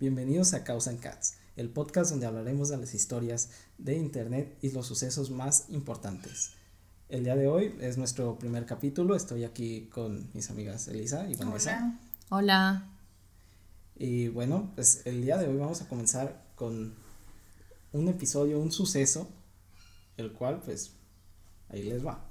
Bienvenidos a Causa en Cats, el podcast donde hablaremos de las historias de Internet y los sucesos más importantes. El día de hoy es nuestro primer capítulo. Estoy aquí con mis amigas Elisa y Vanessa. Hola. Hola. Y bueno, pues el día de hoy vamos a comenzar con un episodio, un suceso, el cual pues ahí les va.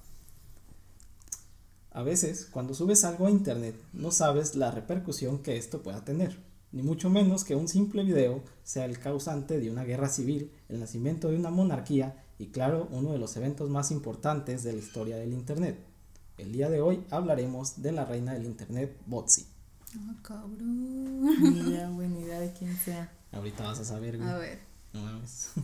A veces, cuando subes algo a internet, no sabes la repercusión que esto pueda tener ni mucho menos que un simple video sea el causante de una guerra civil, el nacimiento de una monarquía y claro, uno de los eventos más importantes de la historia del Internet. El día de hoy hablaremos de la reina del Internet, Botsi. Ah, cabrón. Ni idea, ni idea de quién sea. Ahorita vas a saber, A ver. No mames.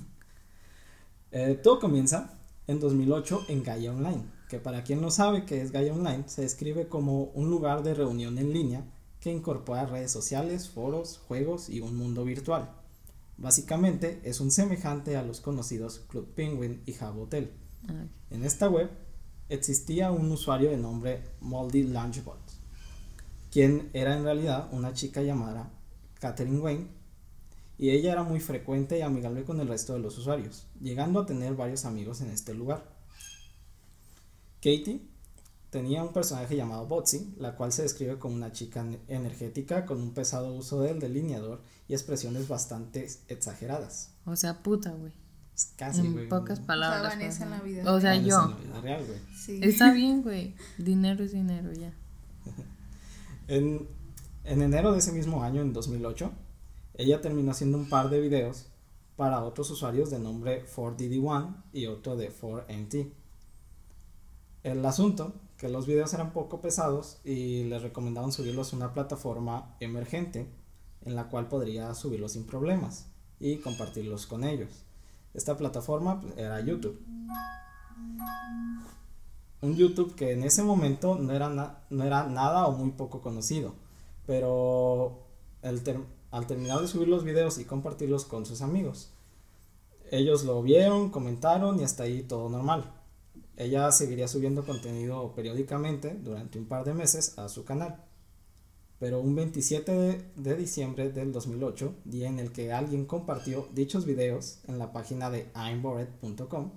Eh, todo comienza en 2008 en Gaia Online, que para quien no sabe qué es Gaia Online, se describe como un lugar de reunión en línea que incorpora redes sociales, foros, juegos y un mundo virtual. Básicamente es un semejante a los conocidos Club Penguin y Hotel. En esta web existía un usuario de nombre Moldy Lunchbot, quien era en realidad una chica llamada Catherine Wayne, y ella era muy frecuente y amigable con el resto de los usuarios, llegando a tener varios amigos en este lugar. Katie Tenía un personaje llamado Botsy, la cual se describe como una chica energética con un pesado uso del delineador y expresiones bastante exageradas. O sea, puta, güey. Casi, En pocas palabras. O sea, en la vida. O sea, yo. En la vida real, güey. Sí. Está bien, güey. Dinero es dinero, ya. en, en enero de ese mismo año, en 2008, ella terminó haciendo un par de videos para otros usuarios de nombre 4DD1 y otro de 4NT. El asunto que los videos eran poco pesados y les recomendaban subirlos a una plataforma emergente en la cual podría subirlos sin problemas y compartirlos con ellos. Esta plataforma pues, era YouTube. Un YouTube que en ese momento no era, nada o muy poco conocido, pero al terminar de subir los videos y compartirlos con sus amigos, ellos lo vieron, comentaron y hasta ahí todo normal. Ella seguiría subiendo contenido periódicamente durante un par de meses a su canal. Pero un 27 de, diciembre del 2008, día en el que alguien compartió dichos videos en la página de imbored.com,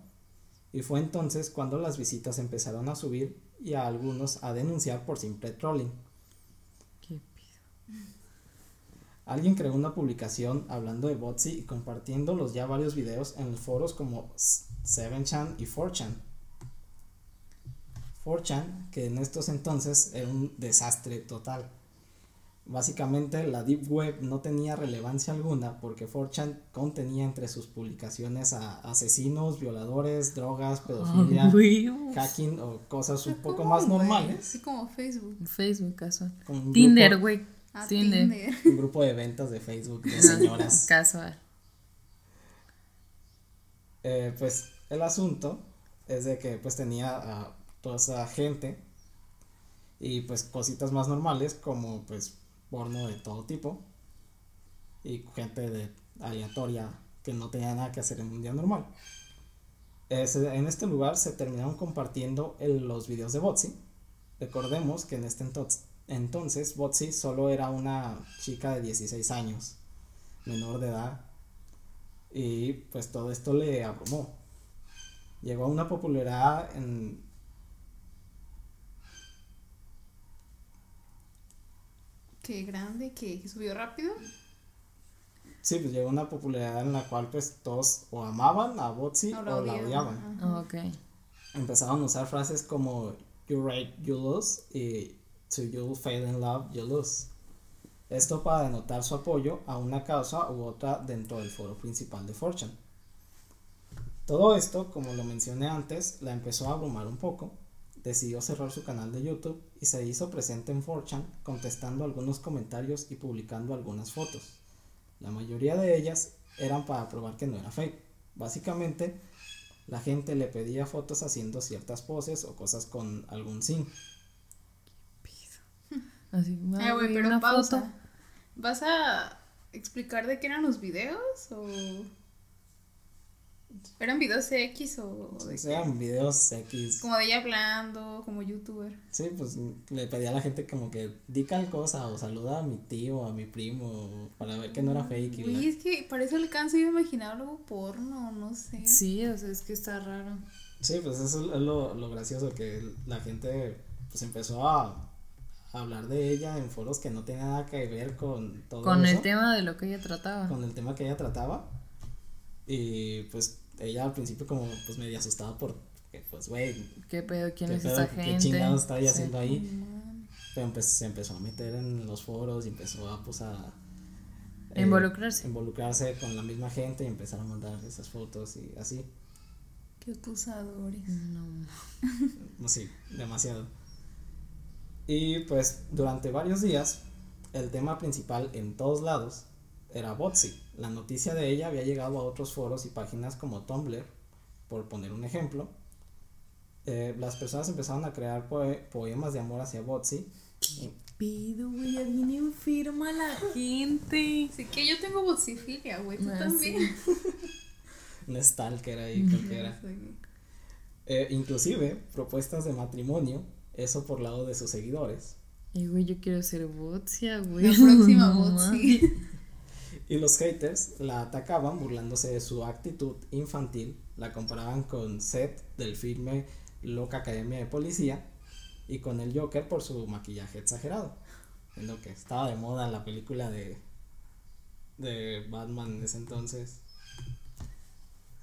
y fue entonces cuando las visitas empezaron a subir y a algunos a denunciar por simple trolling. ¿Qué Alguien creó una publicación hablando de Botsy y compartiendo los ya varios videos en foros como 7chan y 4chan 4chan, que en estos entonces era un desastre total. Básicamente la Deep Web no tenía relevancia alguna porque 4chan contenía entre sus publicaciones a asesinos, violadores, drogas, pedofilia, hacking o cosas un poco más normales. Así como Facebook. Facebook casual. Tinder, güey. Ah, Tinder. Un grupo de ventas de Facebook de señoras. casual. Eh, pues el asunto es de que pues tenía toda esa gente y pues cositas más normales como pues porno de todo tipo y gente de aleatoria que no tenía nada que hacer en un día normal. en este lugar se terminaron compartiendo los videos de Botsy. Recordemos que en este entonces, entonces Botsy solo era una chica de 16 años, menor de edad, y pues todo esto le abrumó. Llegó a una popularidad en, Qué grande, que, subió rápido. Sí, pues llegó una popularidad en la cual pues todos o amaban a Botsy o, la odiaban. Oh, okay. Empezaron a usar frases como you rate, you lose y to you fail in love, you lose. Esto para denotar su apoyo a una causa u otra dentro del foro principal de Fortune. Todo esto, como lo mencioné antes, la empezó a abrumar un poco decidió cerrar su canal de YouTube y se hizo presente en 4chan contestando algunos comentarios y publicando algunas fotos. La mayoría de ellas eran para probar que no era fake. Básicamente, la gente le pedía fotos haciendo ciertas poses o cosas con algún sim. Así, eh, pero pausa. ¿Vas a explicar de qué eran los videos o ¿Eran videos X o de O eran videos X. Como de ella hablando, como youtuber. Sí, pues le pedía a la gente como que di tal cosa o saluda a mi tío o a mi primo para ver que no era fake. y Uy, es que para eso alcanzo yo a imaginar algo porno, no sé. Sí, o sea, es que está raro. Sí, pues eso es lo, lo gracioso, que la gente pues empezó a, hablar de ella en foros que no tenían nada que ver con todo Con el eso, tema de lo que ella trataba. con el tema que ella trataba. Y pues ella al principio como pues medio asustada por que pues güey, ¿Qué pedo? ¿Quién ¿Qué es pedo? esta ¿Qué gente? chingados está ella Sí. haciendo ahí? Pero empe- se empezó a meter en los foros y empezó a pues a eh, Involucrarse. involucrarse con la misma gente y empezar a mandar esas fotos y así. Qué acusadores. No. No, Sí, demasiado. Y pues durante varios días, el tema principal en todos lados era Botsy. La noticia de ella había llegado a otros foros y páginas como Tumblr, por poner un ejemplo. Eh, las personas empezaron a crear poe- poemas de amor hacia Botsy. Pido, güey, ya viene enferma la gente. Así que yo tengo botsifilia, güey. Tú Ah, también. Un stalker ahí, creo que era. Sí. Eh, inclusive propuestas de matrimonio, eso por lado de sus seguidores. Y güey, yo quiero ser botzia, güey. La próxima No botsi. Y los haters la atacaban burlándose de su actitud infantil, la comparaban con Seth del filme Loca Academia de Policía y con el Joker por su maquillaje exagerado, en lo que estaba de moda en la película de, de Batman en ese entonces.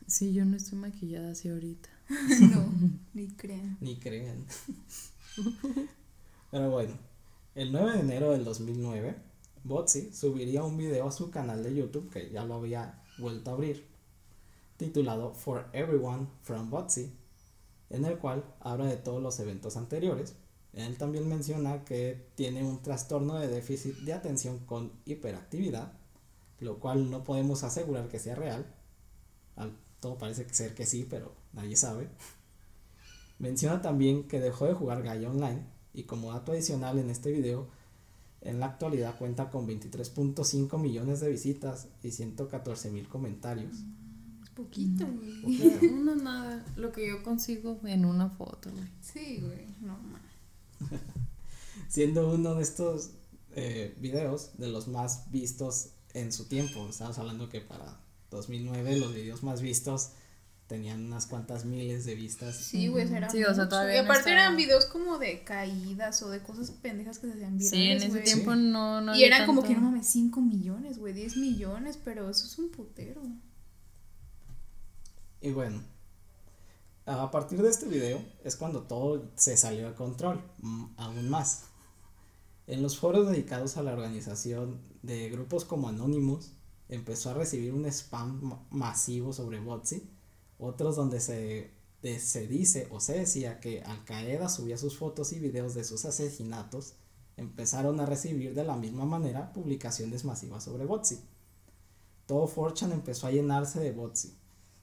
Sí, yo no estoy maquillada así ahorita. No, ni crean. Ni crean. Pero bueno, el 9 de enero del 2009, Botsy subiría un video a su canal de YouTube, que ya lo había vuelto a abrir, titulado For Everyone from Botsy, en el cual habla de todos los eventos anteriores. Él también menciona que tiene un trastorno de déficit de atención con hiperactividad, lo cual no podemos asegurar que sea real. Al- todo parece ser que sí, pero nadie sabe. Menciona también que dejó de jugar Gaia Online y como dato adicional en este video, en la actualidad cuenta con 23.5 millones de visitas y 114 mil comentarios. Es poquito, güey. Poquito. No, nada. Lo que yo consigo en una foto, güey. Sí, güey. No. Siendo uno de estos eh, videos de los más vistos en su tiempo. Estamos hablando que para 2009 los videos más vistos tenían unas cuantas miles de vistas. Sí, güey, será Sí, o sea, todavía Y no aparte eran videos como de caídas o de cosas pendejas que se hacían virales, Sí, en ese tiempo no, no Y eran como que, no mames, 5 millones, güey, 10 millones, pero eso es un putero. Y bueno, a partir de este video es cuando todo se salió de control, mm, aún más. En los foros dedicados a la organización de grupos como Anonymous, empezó a recibir un spam ma- masivo sobre Botsy, otros donde se, se dice o se decía que Al Qaeda subía sus fotos y videos de sus asesinatos, empezaron a recibir de la misma manera publicaciones masivas sobre Botsy. Todo 4chan empezó a llenarse de Botsy.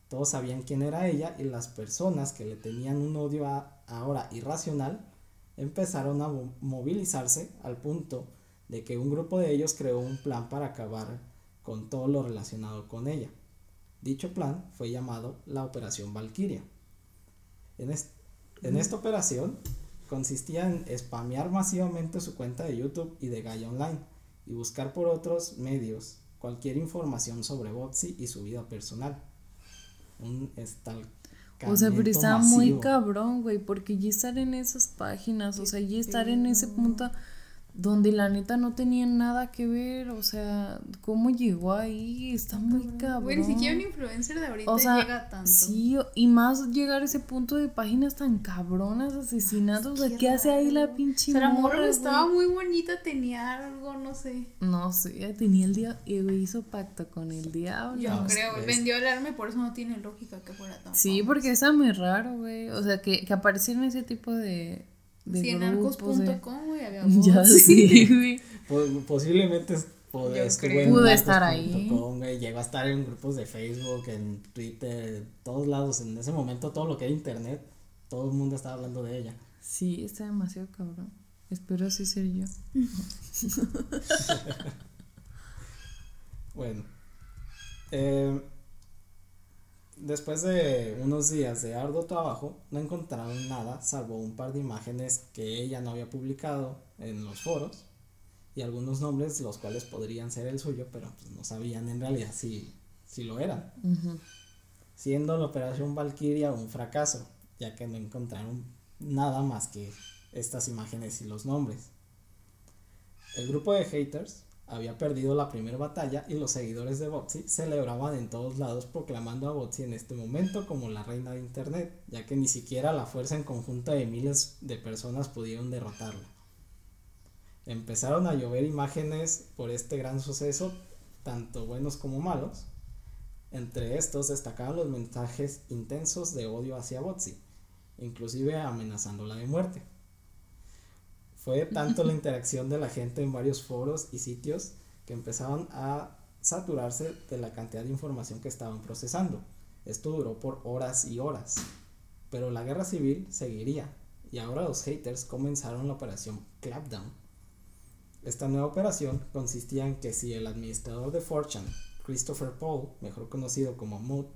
Todos sabían quién era ella y las personas que le tenían un odio ahora irracional empezaron a mo- movilizarse al punto de que un grupo de ellos creó un plan para acabar con todo lo relacionado con ella. Dicho plan fue llamado la Operación Valkyria. En, es- en esta operación consistía en spamear masivamente su cuenta de YouTube y de Gaia Online y buscar por otros medios cualquier información sobre Botsy y su vida personal. Un O sea, pero estaba muy cabrón, güey, porque ya estar en esas páginas, o sea, ya estar en ese punto donde la neta no tenía nada que ver, o sea, ¿cómo llegó ahí? Está muy cabrón. Güey, ni siquiera un influencer de ahorita O sea, llega tanto. Sí, y más llegar a ese punto de páginas tan cabronas, asesinatos, o sea, ¿qué hace ahí la pinche O sea, morra morra, estaba muy bonita, tenía algo, no sé. No sé, tenía el diablo, y güey, hizo pacto con el diablo. Yo No, creo, vendió el arma y por eso no tiene lógica que fuera tan Sí, famosa. porque está muy raro, güey. O sea, que, que aparecieran ese tipo de, de Sí, en arcos.com, güey, había Ya bots. sí, güey. Po- posiblemente es- po- Yo estuvo creo. en Pudo estar güey, llegó a estar en grupos de Facebook, en Twitter, en todos lados. En ese momento, todo lo que era internet, todo el mundo estaba hablando de ella. Sí, está demasiado cabrón. Espero así ser yo. Bueno, eh, Después de unos días de arduo trabajo, no encontraron nada salvo un par de imágenes que ella no había publicado en los foros y algunos nombres los cuales podrían ser el suyo, pero pues, no sabían en realidad si, si lo eran. Siendo la operación Valkyria un fracaso, ya que no encontraron nada más que estas imágenes y los nombres. El grupo de haters había perdido la primera batalla y los seguidores de Botsy celebraban en todos lados proclamando a Botsy en este momento como la reina de Internet, ya que ni siquiera la fuerza en conjunto de miles de personas pudieron derrotarla. Empezaron a llover imágenes por este gran suceso, tanto buenos como malos. Entre estos destacaban los mensajes intensos de odio hacia Botsy, inclusive amenazándola de muerte. Fue tanto la interacción de la gente en varios foros y sitios que empezaron a saturarse de la cantidad de información que estaban procesando. Esto duró por horas y horas. Pero la guerra civil seguiría y ahora los haters comenzaron la operación Clapdown. Esta nueva operación consistía en que si el administrador de Fortune, Christopher Paul, mejor conocido como Mood,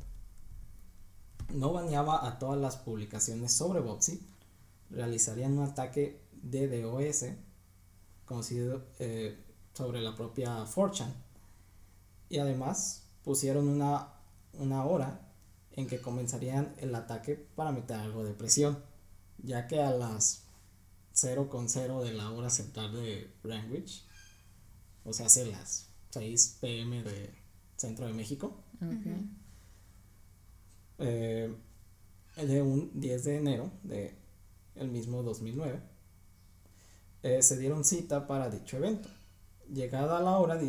no baneaba a todas las publicaciones sobre Boxy, realizarían un ataque DDoS, conocido eh, sobre la propia Fortune. Y además pusieron una, una hora en que comenzarían el ataque para meter algo de presión, ya que a las 0,0 de la hora central de Greenwich, o sea, hace las 6 pm de Centro de México, eh, de un 10 de enero de el mismo 2009, eh, se dieron cita para dicho evento. Llegada la hora,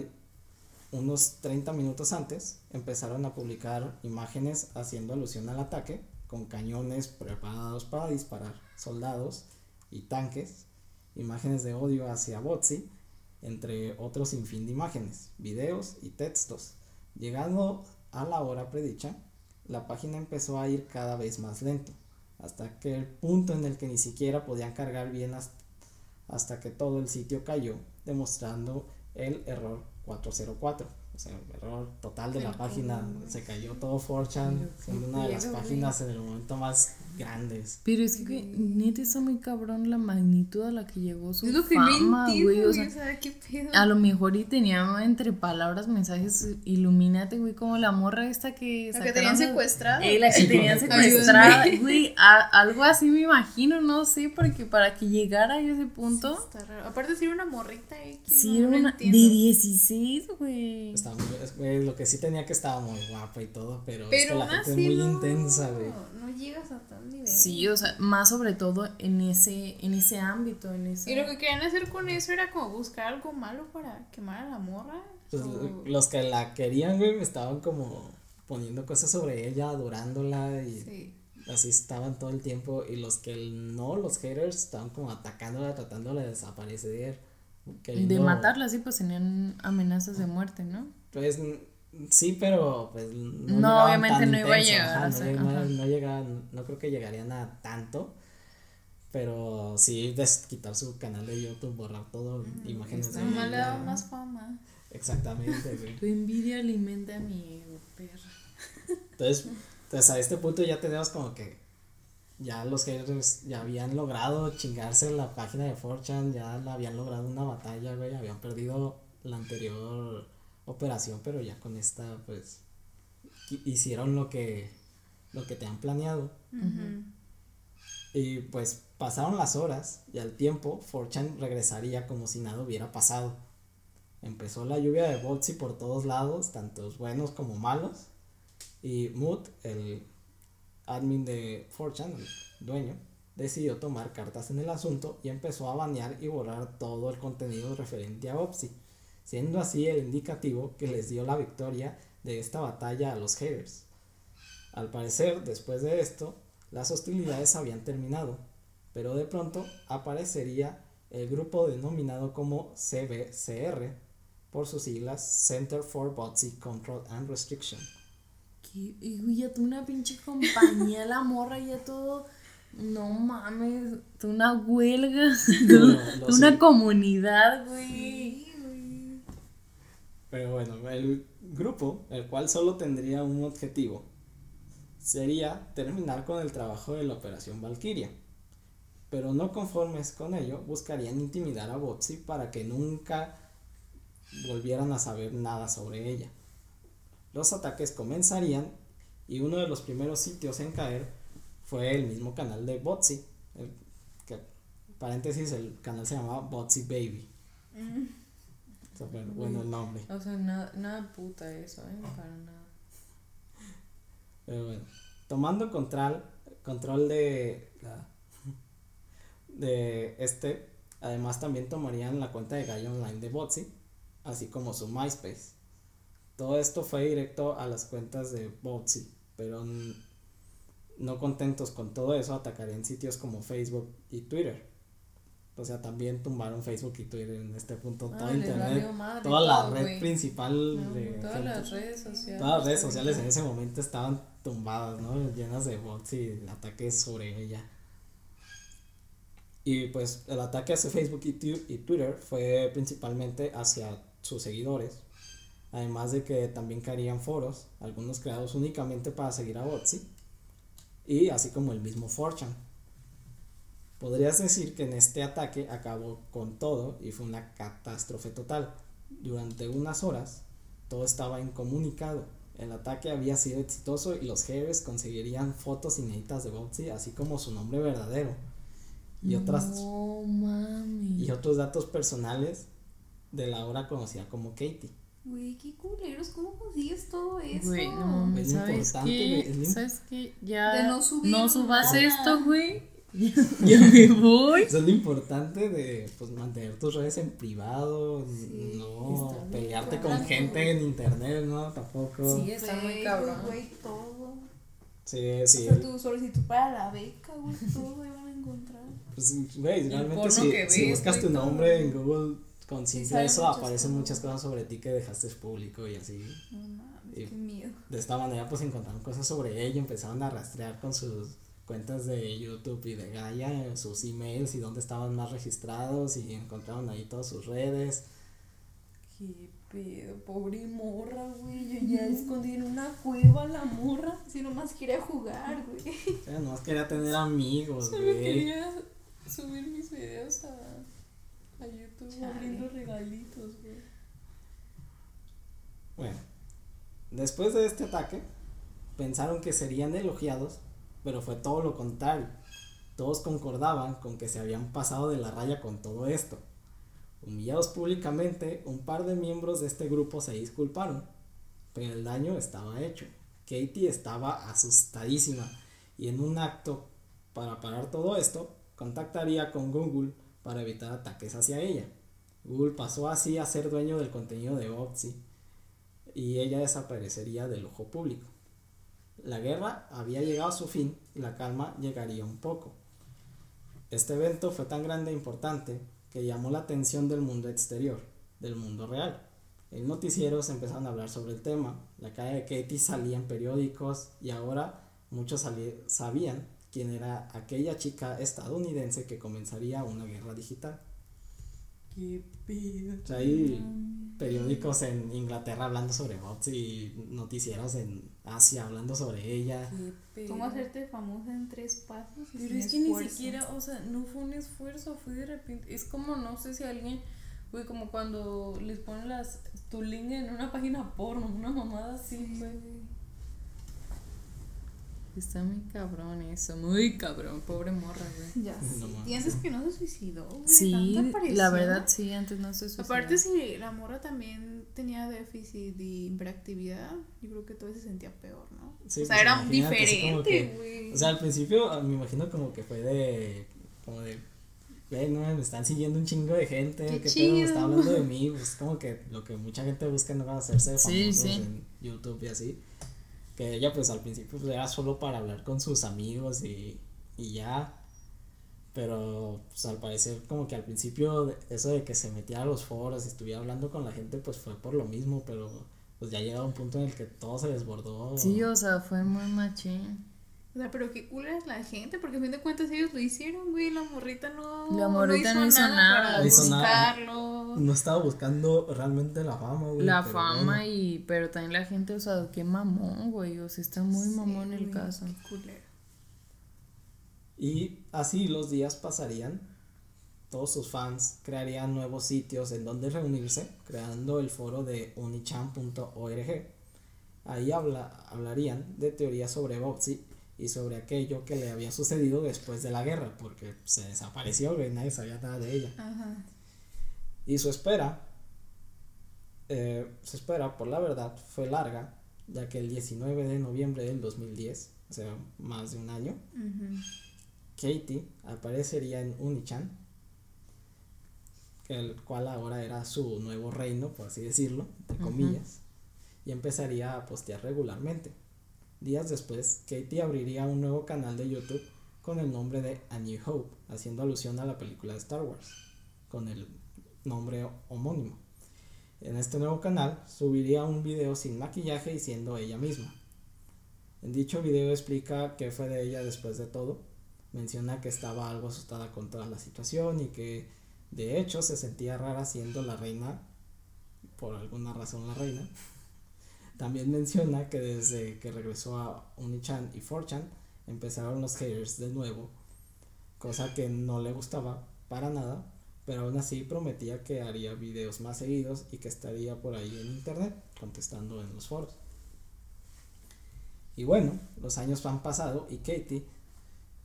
unos 30 minutos antes, empezaron a publicar imágenes haciendo alusión al ataque, con cañones preparados para disparar soldados y tanques, imágenes de odio hacia Botsy, entre otros sinfín de imágenes, videos y textos. Llegando a la hora predicha, la página empezó a ir cada vez más lento, hasta que el punto en el que ni siquiera podían cargar bien hasta hasta que todo el sitio cayó, demostrando el error 404. O sea, el error total de la página. Se cayó todo 4chan, siendo una de las páginas en el momento más grandes. Pero es que, neta está muy cabrón la magnitud a la que llegó su fama, güey. O sea, ¿qué pedo? A lo mejor y tenía entre palabras mensajes, ilumínate, güey, como la morra esta que La que tenían secuestrada. Eh, la que tenían secuestrada, güey, algo así me imagino, no sé, porque para que llegara a ese punto. está raro. Aparte si era una morrita, eh, Sí, era una de 16, güey. Estaba muy, lo que sí tenía que estaba muy guapa y todo, pero, es que la gente es muy intensa, güey. No llegas a tal nivel. Sí, o sea, más sobre todo en ese, en ese ámbito, en ese... Y lo que querían hacer con eso era como buscar algo malo para quemar a la morra. Pues los que la querían, güey, estaban como poniendo cosas sobre ella, adorándola y así estaban todo el tiempo. Y los que no, los haters, estaban como atacándola, tratándola de desaparecer. De matarla, sí, pues tenían amenazas de muerte, ¿no? Pues sí, pero pues no, obviamente no iba a llegar. no, llegaba, no creo que llegarían a tanto. Pero sí, quitar su canal de YouTube, borrar todo, imágenes de ella. le da más fama. Exactamente, güey. Tu envidia alimenta a mi ego, perra. Entonces, entonces, a este punto ya tenemos como que ya los haters ya habían logrado chingarse la página de 4chan, ya la habían logrado una batalla, güey, habían perdido la anterior operación, pero ya con esta, pues, hicieron lo que, lo que te han planeado. Y pues pasaron las horas y al tiempo 4chan regresaría como si nada hubiera pasado. Empezó la lluvia de bots y por todos lados, tantos buenos como malos. Y Mood, el admin de 4chan, el dueño, decidió tomar cartas en el asunto y empezó a banear y borrar todo el contenido referente a Opsi siendo así el indicativo que les dio la victoria de esta batalla a los haters. Al parecer, después de esto, las hostilidades habían terminado, pero de pronto aparecería el grupo denominado como CBCR, por sus siglas Center for Botsy Control and Restriction. Y ya tú una pinche compañía, la morra, ya todo. No mames, una huelga, una comunidad, güey. Pero bueno, el grupo, el cual solo tendría un objetivo, sería terminar con el trabajo de la Operación Valkyria. Pero no conformes con ello, buscarían intimidar a Botsy para que nunca volvieran a saber nada sobre ella. Los ataques comenzarían y uno de los primeros sitios en caer fue el mismo canal de Botsy. que, paréntesis, el canal se llamaba Botsy Baby. Mm. Bueno el nombre. O sea, nada, nada puta eso, ¿eh? Para nada. Pero bueno, tomando control, control de, de este, además también tomarían la cuenta de Gallo Online de Botsy, así como su MySpace. Todo esto fue directo a las cuentas de Botsy, pero no contentos con todo eso, atacarían sitios como Facebook y Twitter. O sea, también tumbaron Facebook y Twitter en este punto. todo internet, toda la red principal de. Todas las redes sociales. Todas las redes sociales en ese momento estaban tumbadas, ¿no? Llenas de bots y ataques sobre ella. Y pues el ataque hacia Facebook y, y Twitter fue principalmente hacia sus seguidores. Además de que también caerían foros, algunos creados únicamente para seguir a Botsy. Y así como el mismo Fortune Podrías decir que en este ataque acabó con todo y fue una catástrofe total. Durante unas horas todo estaba incomunicado. El ataque había sido exitoso y los jefes conseguirían fotos inéditas de Botsy, así como su nombre verdadero. Y otras y otros datos personales de la ahora conocida como Katie. Güey, qué culeros, ¿cómo consigues todo eso? Güey, no, es ¿sabes qué? ¿Sabes qué? Ya no, no subas esto, güey ya me voy. Eso es lo importante de pues, mantener tus redes en privado, no pelearte con gente en internet, ¿no? Tampoco. Sí, está muy cabrón. Güey, todo. Sí, sí. O sea, tu solicitud para la beca, güey, todo van a encontrar. Pues, güey, realmente si, si buscas tu nombre en Google con simple eso, aparecen muchas cosas sobre ti que dejaste público y así. No mames, qué miedo. De esta manera, pues encontraron cosas sobre ella y empezaron a rastrear con sus cuentas de YouTube y de Gaia, sus emails y dónde estaban más registrados y encontraron ahí todas sus redes. Qué pedo, pobre morra, güey. Yo ya escondí en una cueva la morra. Si nomás quería jugar, güey. O nomás quería tener amigos, Solo quería subir mis videos a, a YouTube abriendo regalitos, güey. Bueno, después de este ataque, pensaron que serían elogiados pero fue todo lo contrario. Todos concordaban con que se habían pasado de la raya con todo esto. Humillados públicamente, un par de miembros de este grupo se disculparon, pero el daño estaba hecho. Katie estaba asustadísima y en un acto para parar todo esto, contactaría con Google para evitar ataques hacia ella. Google pasó así a ser dueño del contenido de Oxy y ella desaparecería del ojo público. La guerra había llegado a su fin y la calma llegaría un poco. Este evento fue tan grande e importante que llamó la atención del mundo exterior, del mundo real. En noticieros empezaron a hablar sobre el tema, la calle de Katie salía en periódicos y ahora muchos sabían quién era aquella chica estadounidense que comenzaría una guerra digital. Qué pedo. hay periódicos en Inglaterra hablando sobre bots y noticieros en Asia hablando sobre ella. ¿Cómo hacerte famosa en tres pasos? Pero es que ni siquiera, o sea, no fue un esfuerzo, fue de repente. Es como, no sé si alguien, güey, como cuando les ponen las, tu link en una página porno, una mamada así, güey. Está muy cabrón eso, muy cabrón, pobre morra, güey. Ya, sí. y antes que no se suicidó, güey. Sí, la verdad sí, antes no se suicidó. Aparte, si la morra también tenía déficit de hiperactividad, yo creo que todo se sentía peor, ¿no? Sí, o sea, pues era diferente, güey. O sea, al principio ah, me imagino como que fue de. como de. Güey, no, me están siguiendo un chingo de gente, qué, pedo, me está hablando de mí, pues como que lo que mucha gente busca no va a hacerse famosos en YouTube y así que ella pues al principio pues, era solo para hablar con sus amigos y, y ya. Pero pues al parecer como que al principio eso de que se metiera a los foros y estuviera hablando con la gente pues fue por lo mismo, pero pues ya llega un punto en el que todo se desbordó. Sí, o sea, fue muy machín. O sea, pero qué cool es la gente, porque a fin de cuentas ellos lo hicieron, güey. La morrita no. La morrita no hizo, nada, para buscarlo. No estaba buscando realmente la fama, güey. La fama y. Pero también la gente, o sea, qué mamón, güey. O sea, está muy mamón el caso. Qué Y así los días pasarían. Todos sus fans crearían nuevos sitios en donde reunirse, creando el foro de unichan.org. Ahí habla, hablarían de teorías sobre Boxy y sobre aquello que le había sucedido después de la guerra, porque se desapareció, y nadie sabía nada de ella. Y su espera, eh, su espera por la verdad fue larga, ya que el 19 de noviembre del 2010, o sea, más de un año, Katie aparecería en Unichan, el cual ahora era su nuevo reino, por así decirlo, entre comillas, y empezaría a postear regularmente. Días después, Katie abriría un nuevo canal de YouTube con el nombre de A New Hope, haciendo alusión a la película de Star Wars, con el nombre homónimo. En este nuevo canal subiría un video sin maquillaje y siendo ella misma. En dicho video explica qué fue de ella después de todo. Menciona que estaba algo asustada con toda la situación y que de hecho se sentía rara siendo la reina, por alguna razón la reina, también menciona que desde que regresó a Unichan y Forchan empezaron los haters de nuevo, cosa que no le gustaba para nada, pero aún así prometía que haría videos más seguidos y que estaría por ahí en internet contestando en los foros. Y bueno, los años han pasado y Katie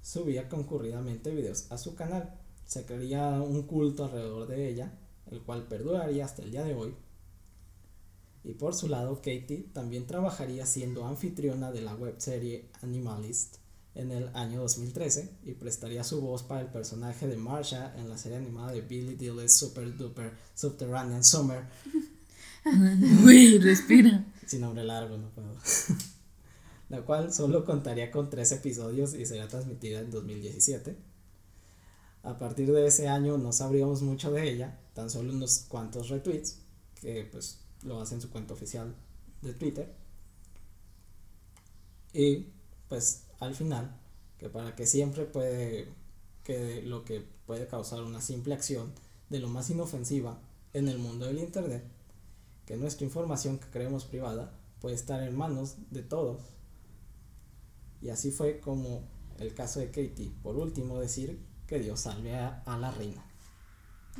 subía concurridamente videos a su canal. Se crearía un culto alrededor de ella, el cual perduraría hasta el día de hoy y por su lado, Katie también trabajaría siendo anfitriona de la webserie Animalist en el año 2013 y prestaría su voz para el personaje de Marsha en la serie animada de Billy Dillis Super Duper Subterranean Summer. Uy, respira. Sin nombre largo, no puedo. la cual solo contaría con tres episodios y sería transmitida en 2017. A partir de ese año no sabríamos mucho de ella, tan solo unos cuantos retweets, que pues lo hace en su cuenta oficial de Twitter. Y pues al final, que para que siempre puede, que lo que puede causar una simple acción de lo más inofensiva en el mundo del Internet, que nuestra información que creemos privada puede estar en manos de todos. Y así fue como el caso de Katie. Por último, decir que Dios salve a la reina.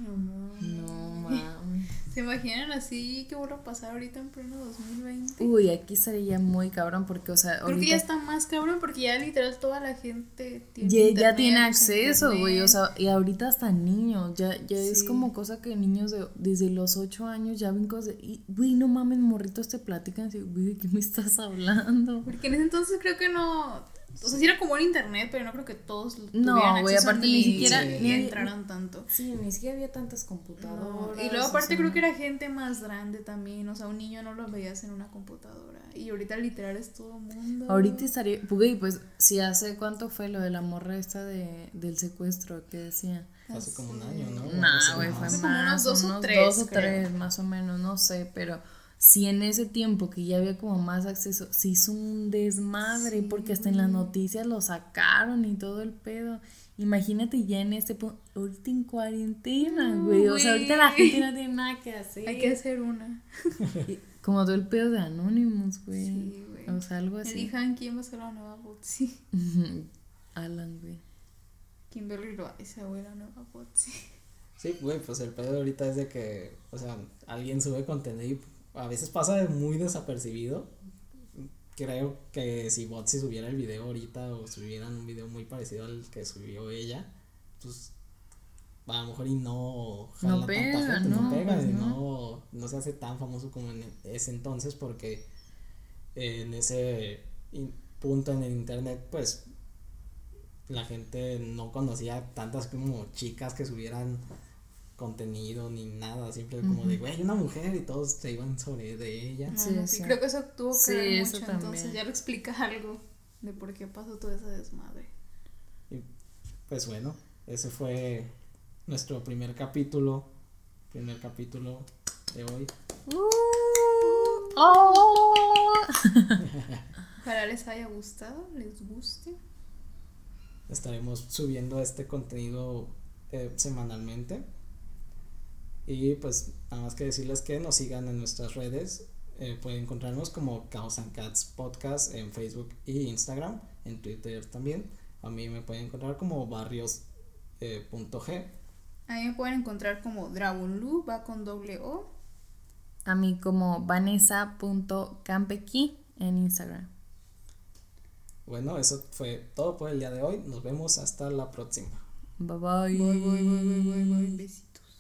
No mames. No mames. ¿Se imaginan así qué vuelva a pasar ahorita en pleno 2020? Uy, aquí sería muy cabrón porque, o sea, Creo que ya está más cabrón porque ya literal toda la gente tiene ya, ya tiene acceso, güey, o sea, y ahorita hasta niños, ya, ya es como cosa que niños de, desde los 8 años ya ven cosas de, güey, no mames, morritos te platican así, güey, ¿de qué me estás hablando? Porque en ese entonces creo que no o sea, sí era como en internet, pero no creo que todos no, güey, aparte ni, siquiera ni, entraron tanto. Sí, ni siquiera había tantas computadoras. Y luego aparte creo que era gente más grande también, o sea, un niño no lo veías en una computadora. Y ahorita literal es todo mundo. Ahorita estaría, güey, pues si hace cuánto fue lo de la morra esta de, del secuestro que decía. Hace como un año, ¿no? No, güey, fue más, unos dos o tres. Dos o tres, más o menos, no sé, pero si en ese tiempo que ya había como más acceso, se hizo un desmadre, porque hasta en las noticias lo sacaron y todo el pedo. Imagínate ya en este punto, ahorita en cuarentena, güey. O sea, ahorita la gente no tiene nada que hacer. Hay que hacer una. como todo el pedo de Anonymous, güey. Sí, güey. O sea, algo así. Elijan quién va a ser la nueva Botsy. Alan, güey. Kimberly esa güey, la nueva Botsy. Sí, güey, pues el pedo ahorita es de que, o sea, alguien sube contenido y a veces pasa muy desapercibido. Creo que si Botsi subiera el video ahorita o subieran un video muy parecido al que subió ella, pues a lo mejor y no jala no pega, tanta gente, no, pega, pues no. no. se hace tan famoso como en ese entonces porque en ese punto en el internet pues la gente no conocía tantas como chicas que subieran contenido ni nada, siempre como de, güey, una mujer y todos se iban sobre de ella. Sí, sí, creo que eso tuvo que ver mucho, entonces ya lo explica algo de por qué pasó toda esa desmadre. Y pues bueno, ese fue nuestro primer capítulo, primer capítulo de hoy. Uh, oh. Ojalá les haya gustado, les guste. Estaremos subiendo este contenido eh, semanalmente. Y pues nada más que decirles que nos sigan en nuestras redes. Eh, pueden encontrarnos como Chaos and Cats Podcast en Facebook y Instagram, en Twitter también. A mí me pueden encontrar como barrios.g. Eh, a mí me pueden encontrar como Dragonlu, va con doble O. A mí como vanessa.campequi en Instagram. Bueno, eso fue todo por el día de hoy. Nos vemos hasta la próxima. Bye bye. Bye bye bye bye bye. bye.